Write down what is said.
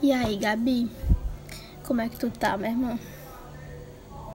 E aí, Gabi? Como é que tu tá, minha irmã?